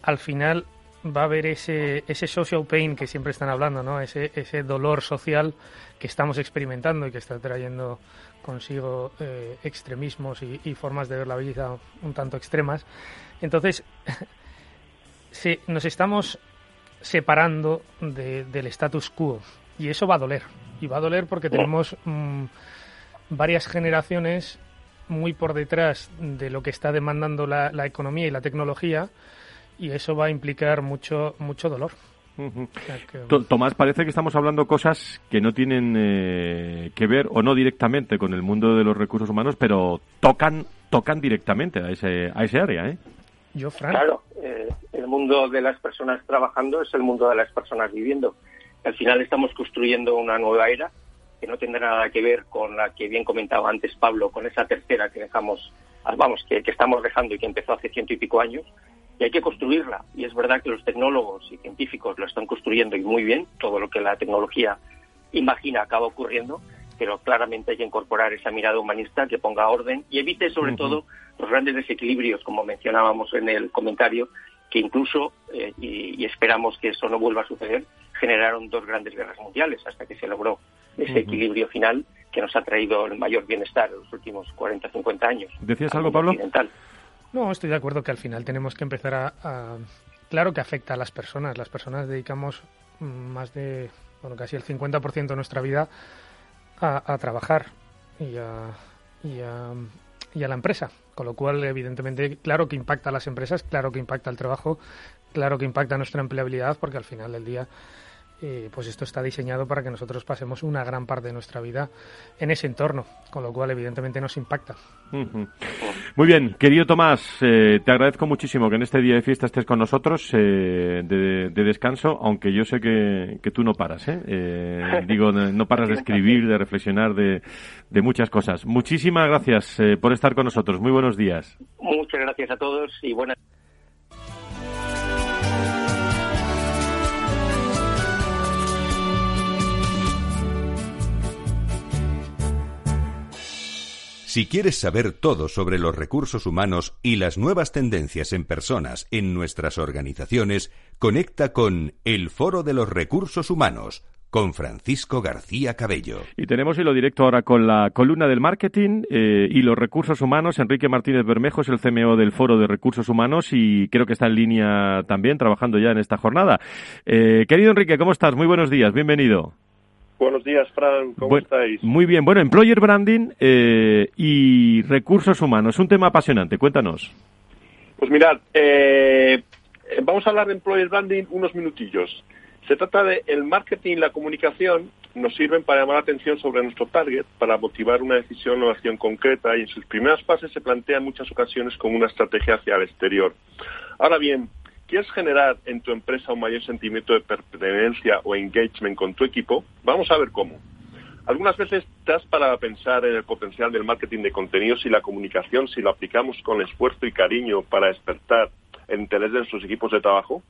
al final va a haber ese, ese social pain que siempre están hablando, ¿no? Ese, ese dolor social que estamos experimentando y que está trayendo consigo eh, extremismos y, formas de ver la vida un tanto extremas. Entonces, [laughs] sí, nos estamos separando del status quo y eso va a doler. Y va a doler porque tenemos mm, varias generaciones muy por detrás de lo que está demandando la, la economía y la tecnología y eso va a implicar mucho, mucho dolor. Tomás, parece que estamos hablando cosas que no tienen eh, que ver o no directamente con el mundo de los recursos humanos, pero tocan tocan directamente a ese a ese área, ¿eh? Yo, Claro, eh, el mundo de las personas trabajando es el mundo de las personas viviendo. Al final estamos construyendo una nueva era que no tendrá nada que ver con la que bien comentaba antes Pablo, con esa tercera que dejamos, vamos, que estamos dejando y que empezó hace ciento y pico años, y hay que construirla. Y es verdad que los tecnólogos y científicos lo están construyendo y muy bien, todo lo que la tecnología imagina acaba ocurriendo, pero claramente hay que incorporar esa mirada humanista que ponga orden y evite sobre todo los grandes desequilibrios, como mencionábamos en el comentario, que incluso, eh, y, esperamos que eso no vuelva a suceder, generaron dos grandes guerras mundiales hasta que se logró ese equilibrio final que nos ha traído el mayor bienestar en los últimos 40, 50 años. ¿Decías algo, Pablo? No, estoy de acuerdo que al final tenemos que empezar a, Claro que afecta a las personas. Las personas dedicamos más de, bueno, casi el 50% de nuestra vida a, trabajar y a, y, a, y a la empresa. Con lo cual, evidentemente, claro que impacta a las empresas, claro que impacta el trabajo, claro que impacta nuestra empleabilidad, porque al final del día pues esto está diseñado para que nosotros pasemos una gran parte de nuestra vida en ese entorno, con lo cual evidentemente nos impacta. Muy bien, querido Tomás, eh, te agradezco muchísimo que en este día de fiesta estés con nosotros eh, de, descanso, aunque yo sé que, tú no paras, ¿eh? [laughs] digo, no paras de escribir, de reflexionar, de, de muchas cosas. Muchísimas gracias por estar con nosotros. Muy buenos días. Muchas gracias a todos y buenas Si quieres saber todo sobre los recursos humanos y las nuevas tendencias en personas en nuestras organizaciones, conecta con El Foro de los Recursos Humanos con Francisco García Cabello. Y tenemos hilo directo ahora con la columna del marketing eh, y los recursos humanos. Enrique Martínez Bermejo es el CMO del Foro de Recursos Humanos y creo que está en línea también trabajando ya en esta jornada. Eh, querido Enrique, ¿cómo estás? Muy buenos días, bienvenido. Buenos días, Fran. ¿Cómo estáis? Muy bien. Bueno, employer branding eh, y recursos humanos. Un tema apasionante. Cuéntanos. Pues mirad, eh, Eh, vamos a hablar de employer branding unos minutillos. Se trata de el marketing y la comunicación nos sirven para llamar la atención sobre nuestro target, para motivar una decisión o acción concreta y en sus primeras fases se plantea en muchas ocasiones como una estrategia hacia el exterior. Ahora bien, ¿quieres generar en tu empresa un mayor sentimiento de pertenencia o engagement con tu equipo? Vamos a ver cómo. Algunas veces te has parado a pensar en el potencial del marketing de contenidos y la comunicación si lo aplicamos con esfuerzo y cariño para despertar el interés de nuestros equipos de trabajo.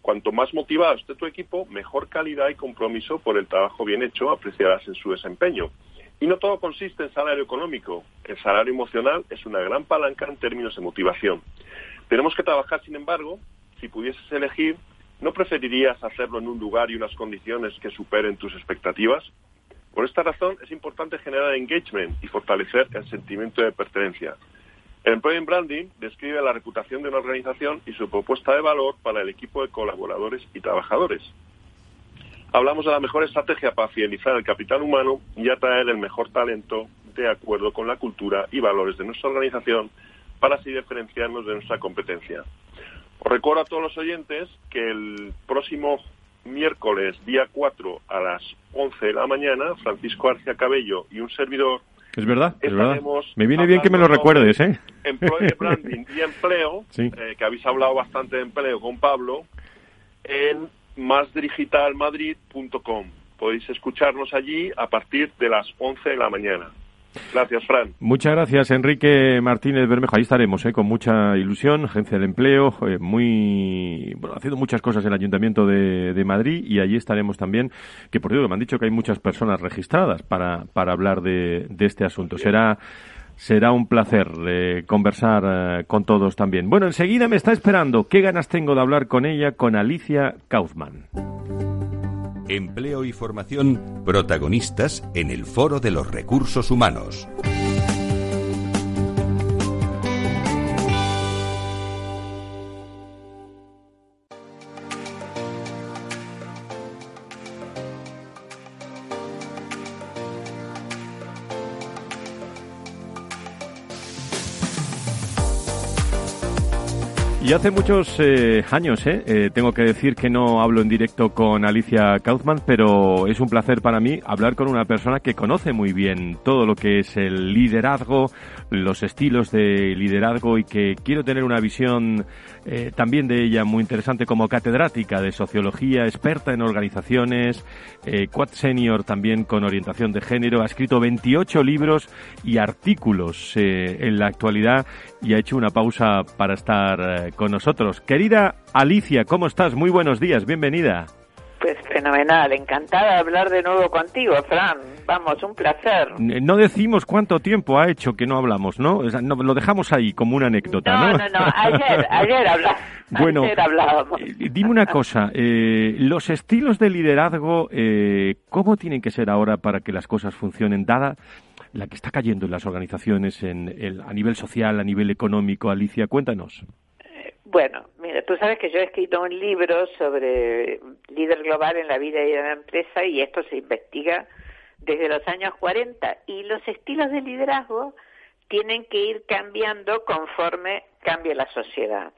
Cuanto más motivado esté tu equipo, mejor calidad y compromiso por el trabajo bien hecho apreciarás en su desempeño. Y no todo consiste en salario económico. El salario emocional es una gran palanca en términos de motivación. Tenemos que trabajar, sin embargo, si pudieses elegir, ¿no preferirías hacerlo en un lugar y unas condiciones que superen tus expectativas? Por esta razón es importante generar engagement y fortalecer el sentimiento de pertenencia. El Employee Branding describe la reputación de una organización y su propuesta de valor para el equipo de colaboradores y trabajadores. Hablamos de la mejor estrategia para fidelizar el capital humano y atraer el mejor talento de acuerdo con la cultura y valores de nuestra organización para así diferenciarnos de nuestra competencia. Os recuerdo a todos los oyentes que el próximo miércoles, día 4, a las 11 de la mañana, Francisco Arcia Cabello y un servidor es verdad, es verdad. Me viene bien que me lo recuerdes, ¿eh? Employee [laughs] Branding y Empleo, eh, que habéis hablado bastante de empleo con Pablo, en másdigitalmadrid.com. Podéis escucharnos allí a partir de las 11 de la mañana. Gracias, Fran. Muchas gracias, Enrique Martínez Bermejo. Ahí estaremos, ¿eh? con mucha ilusión, Agencia de Empleo, eh, muy, bueno, haciendo muchas cosas en el Ayuntamiento de, Madrid y allí estaremos también, que por cierto me han dicho que hay muchas personas registradas para, para hablar de, este asunto. Será será un placer eh, conversar eh, con todos también. Bueno, enseguida me está esperando. ¿Qué ganas tengo de hablar con ella, con Alicia Kaufman? Empleo y formación protagonistas en el Foro de los Recursos Humanos. Y hace muchos eh, años, eh, eh, tengo que decir que no hablo en directo con Alicia Kaufman, pero es un placer para mí hablar con una persona que conoce muy bien todo lo que es el liderazgo, los estilos de liderazgo y que quiero tener una visión eh, también de ella muy interesante como catedrática de sociología, experta en organizaciones, eh, quad senior también con orientación de género, ha escrito 28 libros y artículos eh, en la actualidad y ha hecho una pausa para estar con nosotros. Querida Alicia, ¿cómo estás? Muy buenos días, bienvenida. Pues fenomenal, encantada de hablar de nuevo contigo, Fran. Vamos, un placer. No decimos cuánto tiempo ha hecho que no hablamos, ¿no? lo dejamos ahí como una anécdota, ¿no? No, no, no. Ayer, ayer, [laughs] bueno, ayer hablábamos. Eh, dime una cosa, eh, los estilos de liderazgo, eh, ¿cómo tienen que ser ahora para que las cosas funcionen, dada la que está cayendo en las organizaciones en el, a nivel social, a nivel económico? Alicia, cuéntanos. Bueno, mira, tú sabes que yo he escrito un libro sobre líder global en la vida y en la empresa y esto se investiga desde los años 40 y los estilos de liderazgo tienen que ir cambiando conforme cambie la sociedad.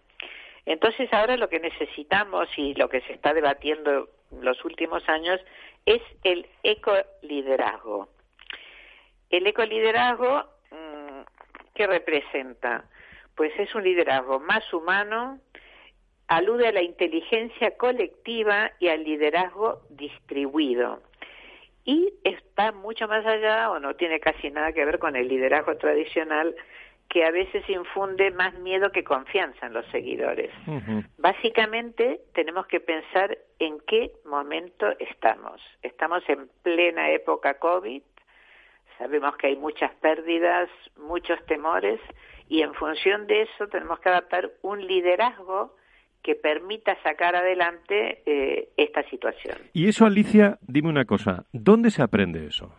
Entonces ahora lo que necesitamos y lo que se está debatiendo en los últimos años es el ecoliderazgo. El ecoliderazgo, mm, ¿qué representa? pues es un liderazgo más humano, alude a la inteligencia colectiva y al liderazgo distribuido. Y está mucho más allá, o no tiene casi nada que ver con el liderazgo tradicional, que a veces infunde más miedo que confianza en los seguidores. Básicamente tenemos que pensar en qué momento estamos. Estamos en plena época COVID, sabemos que hay muchas pérdidas, muchos temores, y en función de eso tenemos que adaptar un liderazgo que permita sacar adelante eh, esta situación. Y eso, Alicia, dime una cosa, ¿dónde se aprende eso?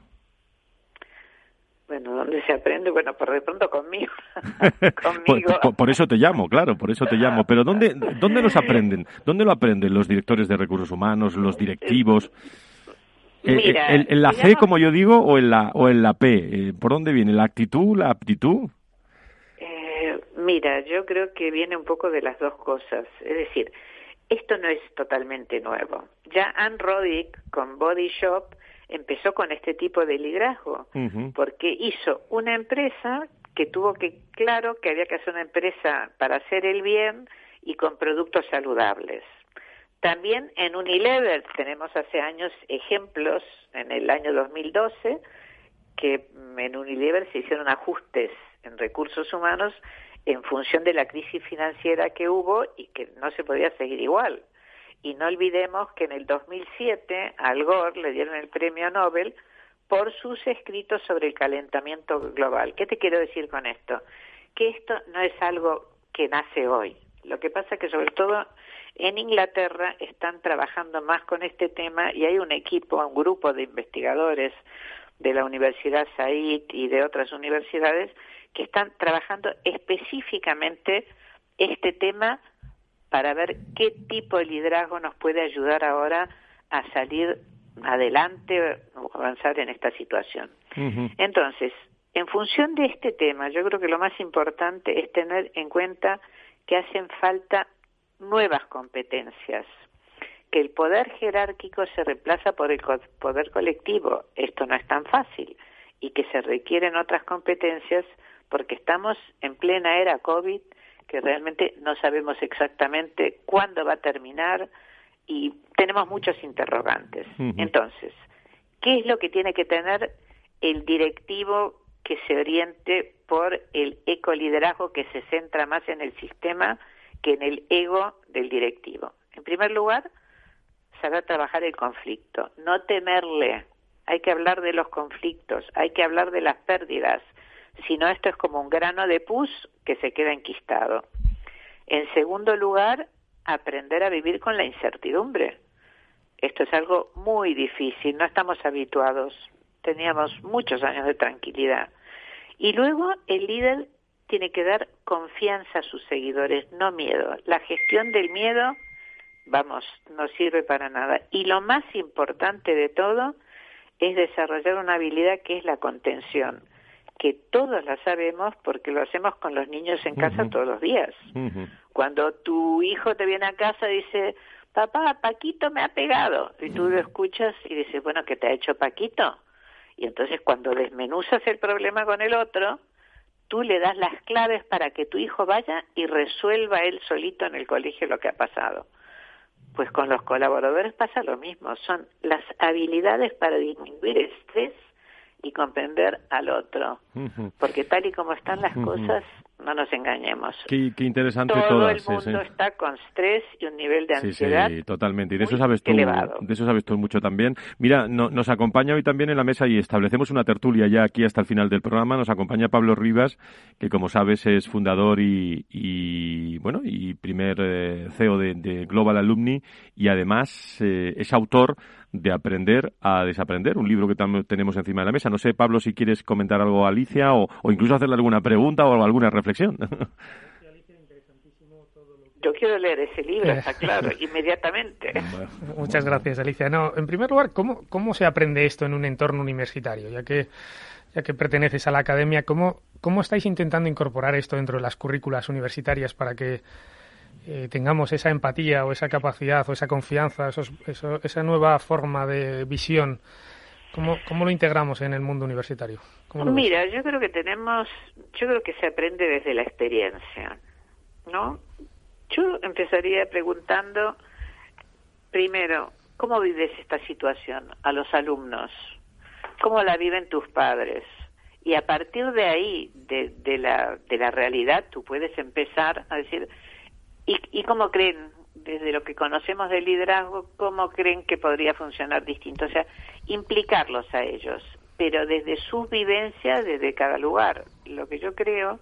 Bueno, ¿dónde se aprende? Bueno, por de pronto conmigo. [laughs] por, eso te llamo, claro, por eso te llamo. Pero ¿dónde, dónde los aprenden? ¿Dónde lo aprenden los directores de recursos humanos, los directivos? Eh, Mira, ¿En la C, como yo digo, o en la, o en la P? Eh, ¿Por dónde viene? ¿La actitud, la aptitud? Mira, yo creo que viene un poco de las dos cosas. Es decir, esto no es totalmente nuevo. Ya Anne Roddick con Body Shop empezó con este tipo de liderazgo, porque hizo una empresa que tuvo que, claro, que había que hacer una empresa para hacer el bien y con productos saludables. También en Unilever tenemos hace años ejemplos, en el año 2012, que en Unilever se hicieron ajustes en recursos humanos en función de la crisis financiera que hubo y que no se podía seguir igual. Y no olvidemos que en el 2007 al Gore le dieron el premio Nobel por sus escritos sobre el calentamiento global. ¿Qué te quiero decir con esto? Que esto no es algo que nace hoy. Lo que pasa es que sobre todo en Inglaterra están trabajando más con este tema y hay un equipo, un grupo de investigadores de la Universidad Said y de otras universidades que están trabajando específicamente este tema para ver qué tipo de liderazgo nos puede ayudar ahora a salir adelante o avanzar en esta situación. Entonces, en función de este tema, yo creo que lo más importante es tener en cuenta que hacen falta nuevas competencias, que el poder jerárquico se reemplaza por el poder colectivo. Esto no es tan fácil y que se requieren otras competencias porque estamos en plena era COVID que realmente no sabemos exactamente cuándo va a terminar y tenemos muchos interrogantes. Entonces, ¿qué es lo que tiene que tener el directivo que se oriente por el ecoliderazgo que se centra más en el sistema que en el ego del directivo? En primer lugar, saber trabajar el conflicto, no temerle. Hay que hablar de los conflictos, hay que hablar de las pérdidas, si no esto es como un grano de pus que se queda enquistado. En segundo lugar, aprender a vivir con la incertidumbre. Esto es algo muy difícil, no estamos habituados. Teníamos muchos años de tranquilidad. Y luego el líder tiene que dar confianza a sus seguidores, no miedo. La gestión del miedo, vamos, no sirve para nada. Y lo más importante de todo es desarrollar una habilidad que es la contención que todos la sabemos porque lo hacemos con los niños en casa todos los días. Cuando tu hijo te viene a casa y dice, papá, Paquito me ha pegado, y tú lo escuchas y dices, bueno, ¿qué te ha hecho Paquito? Y entonces cuando desmenuzas el problema con el otro, tú le das las claves para que tu hijo vaya y resuelva él solito en el colegio lo que ha pasado. Pues con los colaboradores pasa lo mismo, son las habilidades para disminuir estrés y comprender al otro. Porque tal y como están las cosas, no nos engañemos. Qué, interesante Todo el mundo está con estrés y un nivel de ansiedad. Sí, totalmente. Y de eso sabes tú, de eso sabes tú mucho también. Mira, nos acompaña hoy también en la mesa y establecemos una tertulia ya aquí hasta el final del programa. Nos acompaña Pablo Rivas, que como sabes es fundador y, bueno y primer eh, CEO de, Global Alumni y además eh, es autor de aprender a desaprender, un libro que tenemos encima de la mesa. No sé, Pablo, si quieres comentar algo a Alicia o, incluso hacerle alguna pregunta o alguna reflexión. Yo quiero leer ese libro, está claro, inmediatamente. Muchas gracias, Alicia. No, en primer lugar, ¿cómo, ¿cómo se aprende esto en un entorno universitario? Ya que, ya que perteneces a la academia, ¿cómo, ¿cómo estáis intentando incorporar esto dentro de las currículas universitarias para que eh, tengamos esa empatía o esa capacidad o esa confianza, esa nueva forma de visión, ¿cómo, ¿cómo, lo integramos en el mundo universitario? Mira, yo creo que tenemos, yo creo que se aprende desde la experiencia, ¿no? Yo empezaría preguntando, primero, ¿cómo vives esta situación a los alumnos? ¿Cómo la viven tus padres? Y a partir de ahí, de, de, la, de la realidad, tú puedes empezar a decir, ¿Y, ¿Y cómo creen, desde lo que conocemos del liderazgo, cómo creen que podría funcionar distinto? O sea, implicarlos a ellos, pero desde su vivencia, desde cada lugar. Lo que yo creo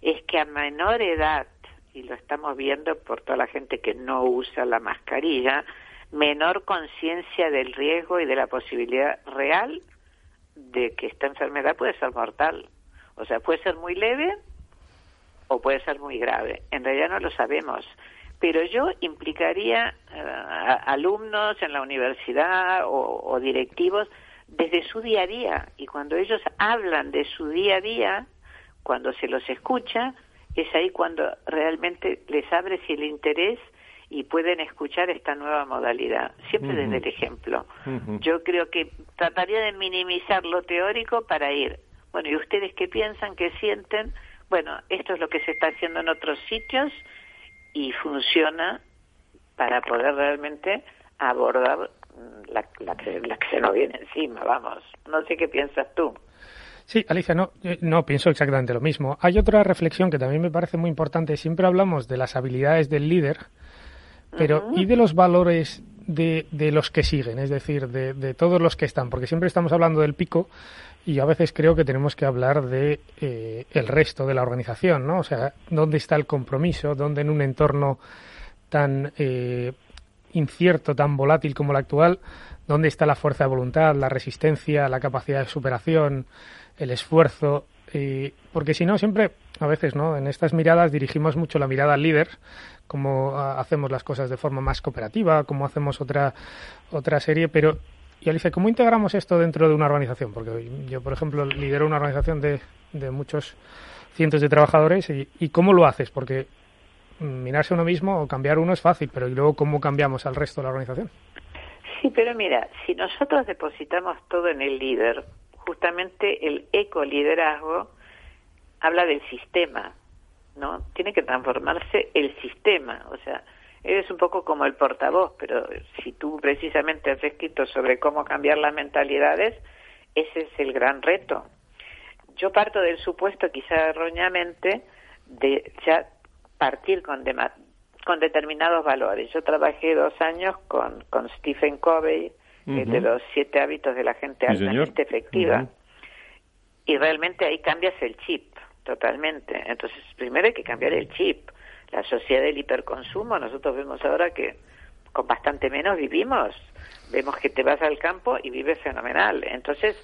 es que a menor edad, y lo estamos viendo por toda la gente que no usa la mascarilla, menor conciencia del riesgo y de la posibilidad real de que esta enfermedad puede ser mortal. O sea, puede ser muy leve o puede ser muy grave. En realidad no lo sabemos. Pero yo implicaría eh, alumnos en la universidad o, directivos desde su día a día. Y cuando ellos hablan de su día a día, cuando se los escucha, es ahí cuando realmente les abre el interés y pueden escuchar esta nueva modalidad, siempre desde el ejemplo. Yo creo que trataría de minimizar lo teórico para ir, bueno, ¿y ustedes qué piensan, qué sienten? Bueno, esto es lo que se está haciendo en otros sitios y funciona para poder realmente abordar la, la, que, la que se nos viene encima, vamos. No sé qué piensas tú. Sí, Alicia, no, no pienso exactamente lo mismo. Hay otra reflexión que también me parece muy importante. Siempre hablamos de las habilidades del líder, pero ¿y de los valores de, de los que siguen? Es decir, de, de, todos los que están, porque siempre estamos hablando del pico y a veces creo que tenemos que hablar de eh, el resto de la organización, ¿no? O sea, ¿dónde está el compromiso? ¿Dónde en un entorno tan eh, incierto, tan volátil como el actual, dónde está la fuerza de voluntad, la resistencia, la capacidad de superación, el esfuerzo? Eh, porque si no, siempre, a veces, ¿no? En estas miradas dirigimos mucho la mirada al líder, cómo hacemos las cosas de forma más cooperativa, cómo hacemos otra, otra serie, pero y Alicia, ¿cómo integramos esto dentro de una organización? Porque yo, por ejemplo, lidero una organización de, de muchos cientos de trabajadores y, y, ¿cómo lo haces? Porque mirarse uno mismo o cambiar uno es fácil, pero ¿y luego cómo cambiamos al resto de la organización? Sí, pero mira, si nosotros depositamos todo en el líder, justamente el ecoliderazgo habla del sistema, ¿no? Tiene que transformarse el sistema, o sea, eres un poco como el portavoz, pero si tú precisamente has escrito sobre cómo cambiar las mentalidades, ese es el gran reto. Yo parto del supuesto, quizá erróneamente, de ya partir con, con determinados valores. Yo trabajé dos años con, con Stephen Covey, uh -huh. de los siete hábitos de la gente altamente efectiva, Uh -huh. y realmente ahí cambias el chip totalmente. Entonces, primero hay que cambiar el chip la sociedad del hiperconsumo, nosotros vemos ahora que con bastante menos vivimos. Vemos que te vas al campo y vives fenomenal. Entonces,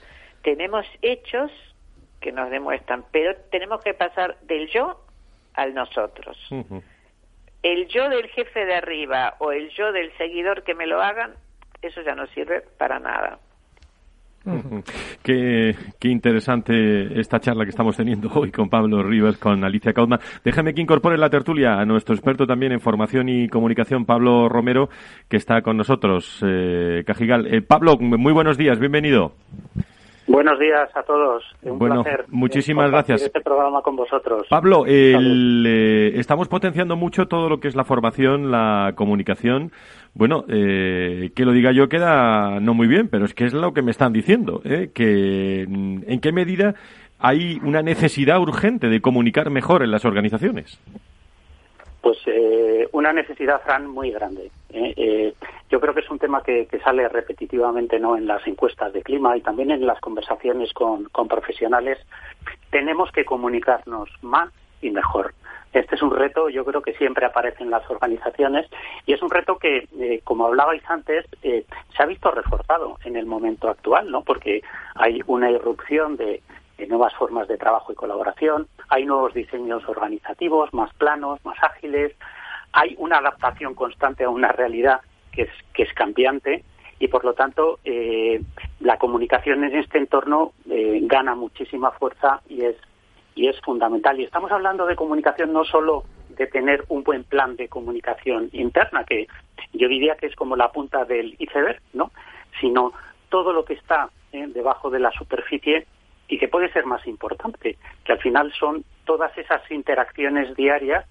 tenemos hechos que nos demuestran, pero tenemos que pasar del yo al nosotros. Uh -huh. El yo del jefe de arriba o el yo del seguidor que me lo hagan, eso ya no sirve para nada. [laughs] Qué, qué, interesante esta charla que estamos teniendo hoy con Pablo Rivers, con Alicia Caudma. Déjame que incorpore la tertulia a nuestro experto también en formación y comunicación, Pablo Romero, que está con nosotros, eh, Cajigal. Eh, Pablo, muy buenos días, bienvenido. Buenos días a todos. Un bueno, placer muchísimas gracias. Este programa con vosotros. Pablo, el, eh, estamos potenciando mucho todo lo que es la formación, la comunicación. Bueno, eh, que lo diga yo queda no muy bien, pero es que es lo que me están diciendo, ¿eh? que en qué medida hay una necesidad urgente de comunicar mejor en las organizaciones. Pues eh, una necesidad, Fran, muy grande. ¿Eh? Eh, yo creo que es un tema que, sale repetitivamente no en las encuestas de clima y también en las conversaciones con, profesionales. Tenemos que comunicarnos más y mejor. Este es un reto, yo creo que siempre aparece en las organizaciones y es un reto que, eh, como hablabais antes, se ha visto reforzado en el momento actual, ¿no? Porque hay una irrupción de, nuevas formas de trabajo y colaboración, hay nuevos diseños organizativos más planos, más ágiles, hay una adaptación constante a una realidad que es, que es cambiante y, por lo tanto, eh, la comunicación en este entorno eh, gana muchísima fuerza y es y es fundamental. Y estamos hablando de comunicación no solo de tener un buen plan de comunicación interna, que yo diría que es como la punta del iceberg, ¿no? Sino todo lo que está eh, debajo de la superficie y que puede ser más importante, que al final son todas esas interacciones diarias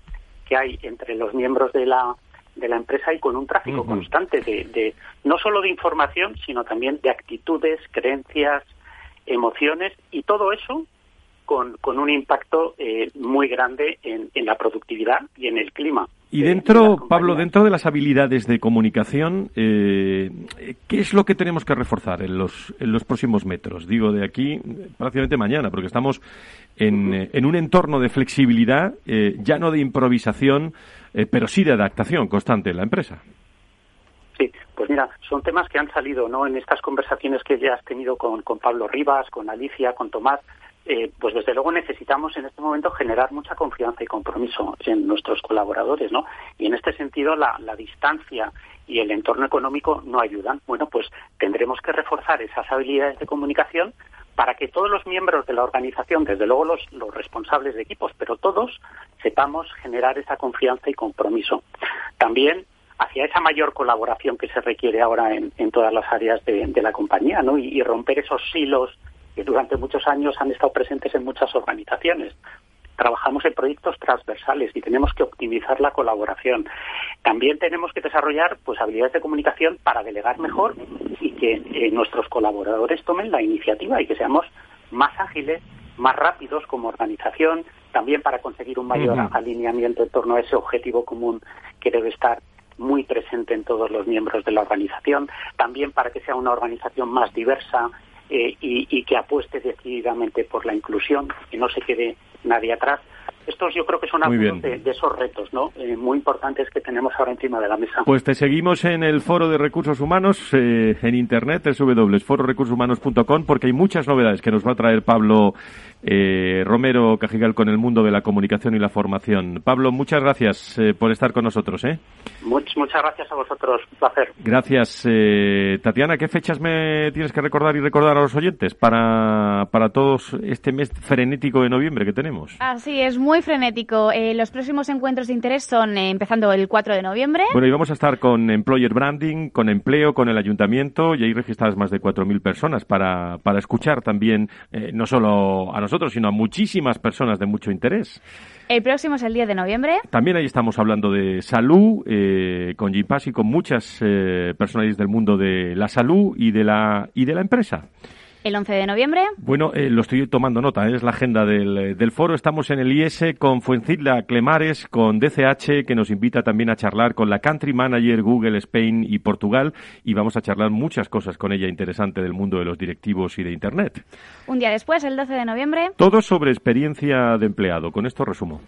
que hay entre los miembros de la de la empresa y con un tráfico uh -huh. constante de, de no solo de información, sino también de actitudes, creencias, emociones y todo eso con, con un impacto eh, muy grande en, en, la productividad y en el clima. Y dentro, de Pablo, dentro de las habilidades de comunicación, eh, ¿qué es lo que tenemos que reforzar en los, en los próximos metros? Digo, de aquí prácticamente mañana, porque estamos en, uh -huh. en un entorno de flexibilidad, eh, ya no de improvisación, pero sí de adaptación constante en la empresa. Sí, pues mira, son temas que han salido ¿no? en estas conversaciones que ya has tenido con, con Pablo Rivas, con Alicia, con Tomás, eh, pues desde luego necesitamos en este momento generar mucha confianza y compromiso en nuestros colaboradores, ¿no? Y en este sentido la, distancia y el entorno económico no ayudan. Bueno, pues tendremos que reforzar esas habilidades de comunicación para que todos los miembros de la organización, desde luego los, los responsables de equipos, pero todos sepamos generar esa confianza y compromiso. También hacia esa mayor colaboración que se requiere ahora en, todas las áreas de, la compañía, ¿no? Y, romper esos silos que durante muchos años han estado presentes en muchas organizaciones. Trabajamos en proyectos transversales y tenemos que optimizar la colaboración. También tenemos que desarrollar pues habilidades de comunicación para delegar mejor y que eh, nuestros colaboradores tomen la iniciativa y que seamos más ágiles, más rápidos como organización, también para conseguir un mayor alineamiento en torno a ese objetivo común que debe estar muy presente en todos los miembros de la organización, también para que sea una organización más diversa eh, y, que apueste decididamente por la inclusión, que no se quede nadie atrás. Estos yo creo que son algunos de, esos retos ¿no? Eh, muy importantes que tenemos ahora encima de la mesa. Pues te seguimos en el Foro de Recursos Humanos eh, en Internet, www.fororecursoshumanos.com, porque hay muchas novedades que nos va a traer Pablo eh, Romero Cajigal con el mundo de la comunicación y la formación. Pablo, muchas gracias eh, por estar con nosotros. ¿eh? muchas gracias a vosotros, un placer. Gracias. Eh, Tatiana, ¿qué fechas me tienes que recordar y recordar a los oyentes para, para todos este mes frenético de noviembre que tenemos? Así es, muy frenético. los próximos encuentros de interés son empezando el 4 de noviembre. Bueno, y vamos a estar con Employer Branding, con empleo, con el ayuntamiento y hay registradas más de 4.000 personas para, para escuchar también no solo a nosotros, sino a muchísimas personas de mucho interés. El próximo es el 10 de noviembre. También ahí estamos hablando de salud, eh, con Jim y con muchas eh, personalidades del mundo de la salud y de la, y de la empresa el 11 de noviembre. Bueno, eh, lo estoy tomando nota, ¿eh? es la agenda eh, del, foro. Estamos en el IS con Fuencilla Clemares, con DCH, que nos invita también a charlar con la Country Manager Google Spain y Portugal, y vamos a charlar muchas cosas con ella interesante del mundo de los directivos y de Internet. Un día después, el 12 de noviembre. Todo sobre experiencia de empleado. Con esto resumo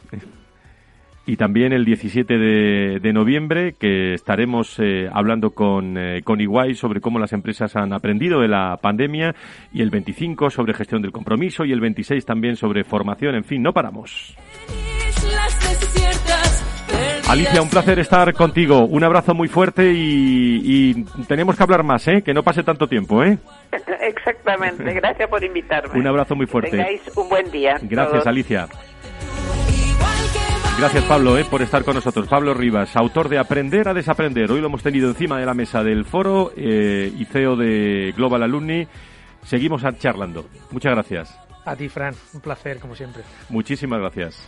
y también el 17 de, noviembre que estaremos eh, hablando con, eh, con Iguay sobre cómo las empresas han aprendido de la pandemia y el 25 sobre gestión del compromiso y el 26 también sobre formación, en fin, no paramos. Alicia, un placer estar contigo. Un abrazo muy fuerte y, tenemos que hablar más, ¿eh? Que no pase tanto tiempo, ¿eh? [laughs] Exactamente. Gracias por invitarme. Un abrazo muy fuerte. Tengáis un buen día. Gracias, Alicia. Gracias Pablo eh, por estar con nosotros. Pablo Rivas, autor de Aprender a Desaprender. Hoy lo hemos tenido encima de la mesa del foro eh, y CEO de Global Alumni. Seguimos charlando. Muchas gracias. A ti, Fran. Un placer, como siempre. Muchísimas gracias.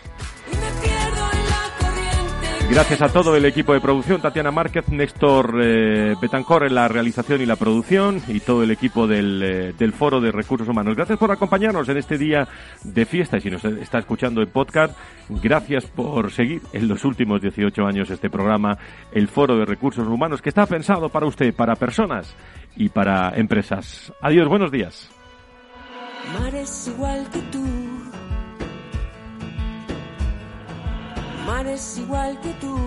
Gracias a todo el equipo de producción, Tatiana Márquez, Néstor eh, Betancor en la realización y la producción y todo el equipo del, eh, del, Foro de Recursos Humanos. Gracias por acompañarnos en este día de fiesta y si nos está escuchando en podcast, gracias por seguir en los últimos 18 años este programa, el Foro de Recursos Humanos, que está pensado para usted, para personas y para empresas. Adiós, buenos días. Es igual que tú.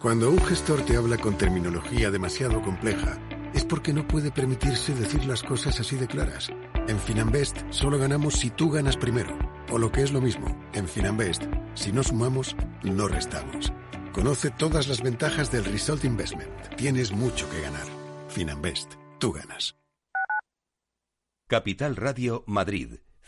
Cuando un gestor te habla con terminología demasiado compleja, es porque no puede permitirse decir las cosas así de claras. En Finanbest solo ganamos si tú ganas primero. O lo que es lo mismo, en Finanbest, si no sumamos, no restamos. Conoce todas las ventajas del Result Investment. Tienes mucho que ganar. Finanbest, tú ganas. Capital Radio Madrid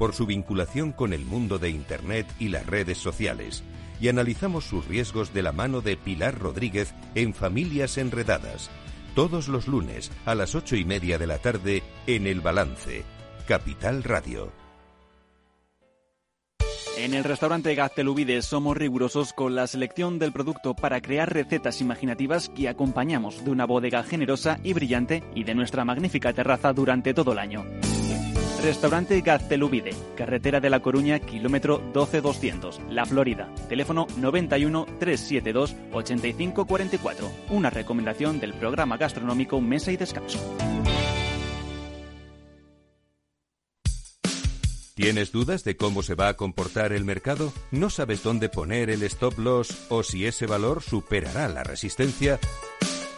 por su vinculación con el mundo de Internet y las redes sociales, y analizamos sus riesgos de la mano de Pilar Rodríguez en Familias Enredadas, todos los lunes a las ocho y media de la tarde en El Balance, Capital Radio. En el restaurante Gaztelubides somos rigurosos con la selección del producto para crear recetas imaginativas que acompañamos de una bodega generosa y brillante y de nuestra magnífica terraza durante todo el año. Restaurante Gaztelubide, carretera de La Coruña, kilómetro 12200, La Florida. Teléfono 91 372 8544. Una recomendación del programa gastronómico Mesa y Descanso. ¿Tienes dudas de cómo se va a comportar el mercado? ¿No sabes dónde poner el stop loss o si ese valor superará la resistencia?